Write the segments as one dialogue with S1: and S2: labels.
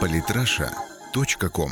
S1: Политраша.ком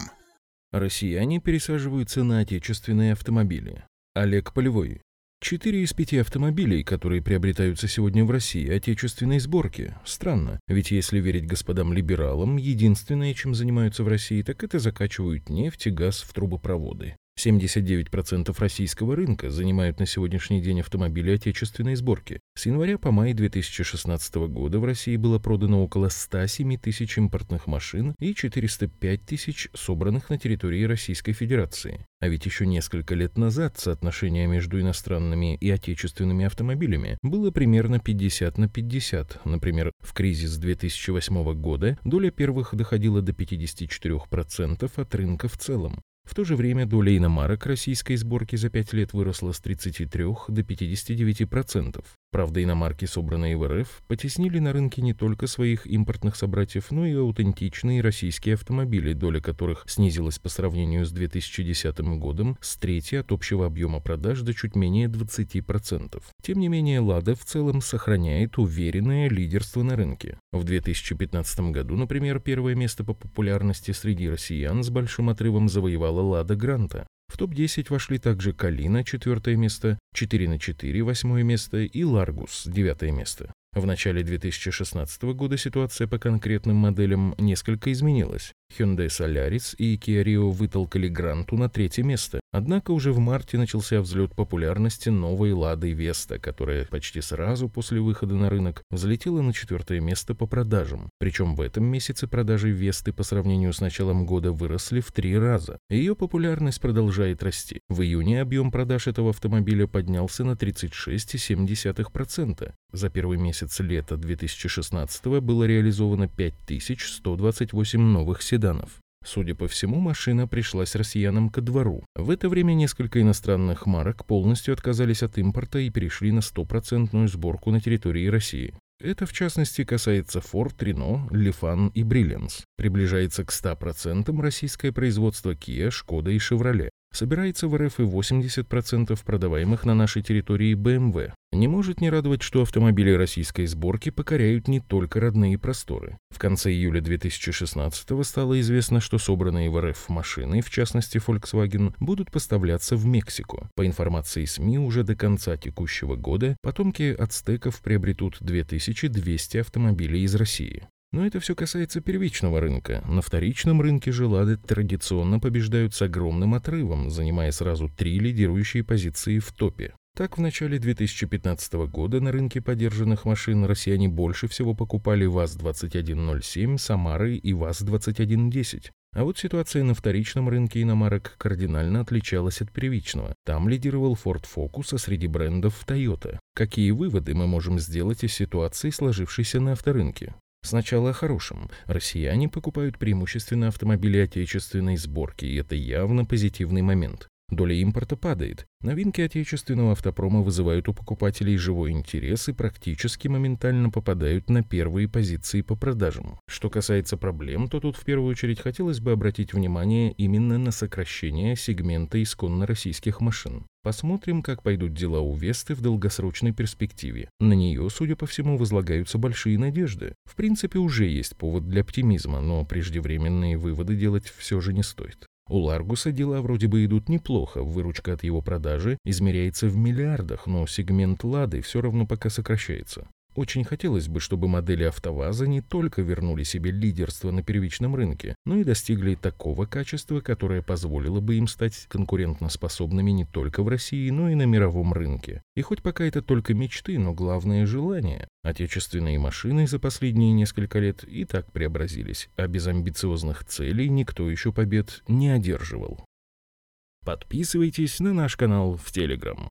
S2: Россияне пересаживаются на отечественные автомобили. Олег Полевой. Четыре из пяти автомобилей, которые приобретаются сегодня в России, отечественной сборки. Странно, ведь если верить господам либералам, единственное, чем занимаются в России, так это закачивают нефть и газ в трубопроводы. 79% российского рынка занимают на сегодняшний день автомобили отечественной сборки. С января по май 2016 года в России было продано около 107 тысяч импортных машин и 405 тысяч собранных на территории Российской Федерации. А ведь еще несколько лет назад соотношение между иностранными и отечественными автомобилями было примерно 50 на 50. Например, в кризис 2008 года доля первых доходила до 54% от рынка в целом. В то же время доля иномарок российской сборки за 5 лет выросла с 33 до 59%. Правда, иномарки, собранные в РФ, потеснили на рынке не только своих импортных собратьев, но и аутентичные российские автомобили, доля которых снизилась по сравнению с 2010 годом с трети от общего объема продаж до чуть менее 20%. Тем не менее, «Лада» в целом сохраняет уверенное лидерство на рынке. В 2015 году, например, первое место по популярности среди россиян с большим отрывом завоевала «Лада Гранта». В топ-10 вошли также Калина, четвертое место, 4 на 4, восьмое место и Ларгус, девятое место. В начале 2016 года ситуация по конкретным моделям несколько изменилась. Hyundai Solaris и Kia Rio вытолкали Гранту на третье место. Однако уже в марте начался взлет популярности новой Лады Веста, которая почти сразу после выхода на рынок взлетела на четвертое место по продажам. Причем в этом месяце продажи Весты по сравнению с началом года выросли в три раза. Ее популярность продолжает расти. В июне объем продаж этого автомобиля поднялся на 36,7%. За первый месяц лета 2016 было реализовано 5128 новых седанов седанов. Судя по всему, машина пришлась россиянам ко двору. В это время несколько иностранных марок полностью отказались от импорта и перешли на стопроцентную сборку на территории России. Это, в частности, касается Ford, Renault, Lifan и Brilliance. Приближается к 100% российское производство Kia, Skoda и Chevrolet. Собирается в РФ и 80% продаваемых на нашей территории BMW. Не может не радовать, что автомобили российской сборки покоряют не только родные просторы. В конце июля 2016 стало известно, что собранные в РФ машины, в частности Volkswagen, будут поставляться в Мексику. По информации СМИ, уже до конца текущего года потомки ацтеков приобретут 2200 автомобилей из России. Но это все касается первичного рынка. На вторичном рынке же «Лады» традиционно побеждают с огромным отрывом, занимая сразу три лидирующие позиции в топе. Так, в начале 2015 года на рынке подержанных машин россияне больше всего покупали ВАЗ-2107, Самары и ВАЗ-2110. А вот ситуация на вторичном рынке иномарок кардинально отличалась от первичного. Там лидировал Ford Focus, а среди брендов Toyota. Какие выводы мы можем сделать из ситуации, сложившейся на авторынке? Сначала о хорошем. Россияне покупают преимущественно автомобили отечественной сборки, и это явно позитивный момент. Доля импорта падает. Новинки отечественного автопрома вызывают у покупателей живой интерес и практически моментально попадают на первые позиции по продажам. Что касается проблем, то тут в первую очередь хотелось бы обратить внимание именно на сокращение сегмента исконно российских машин. Посмотрим, как пойдут дела у Весты в долгосрочной перспективе. На нее, судя по всему, возлагаются большие надежды. В принципе, уже есть повод для оптимизма, но преждевременные выводы делать все же не стоит. У Ларгуса дела вроде бы идут неплохо, выручка от его продажи измеряется в миллиардах, но сегмент Лады все равно пока сокращается. Очень хотелось бы, чтобы модели АвтоВАЗа не только вернули себе лидерство на первичном рынке, но и достигли такого качества, которое позволило бы им стать конкурентоспособными не только в России, но и на мировом рынке. И хоть пока это только мечты, но главное желание. Отечественные машины за последние несколько лет и так преобразились, а без амбициозных целей никто еще побед не одерживал. Подписывайтесь на наш канал в Телеграм.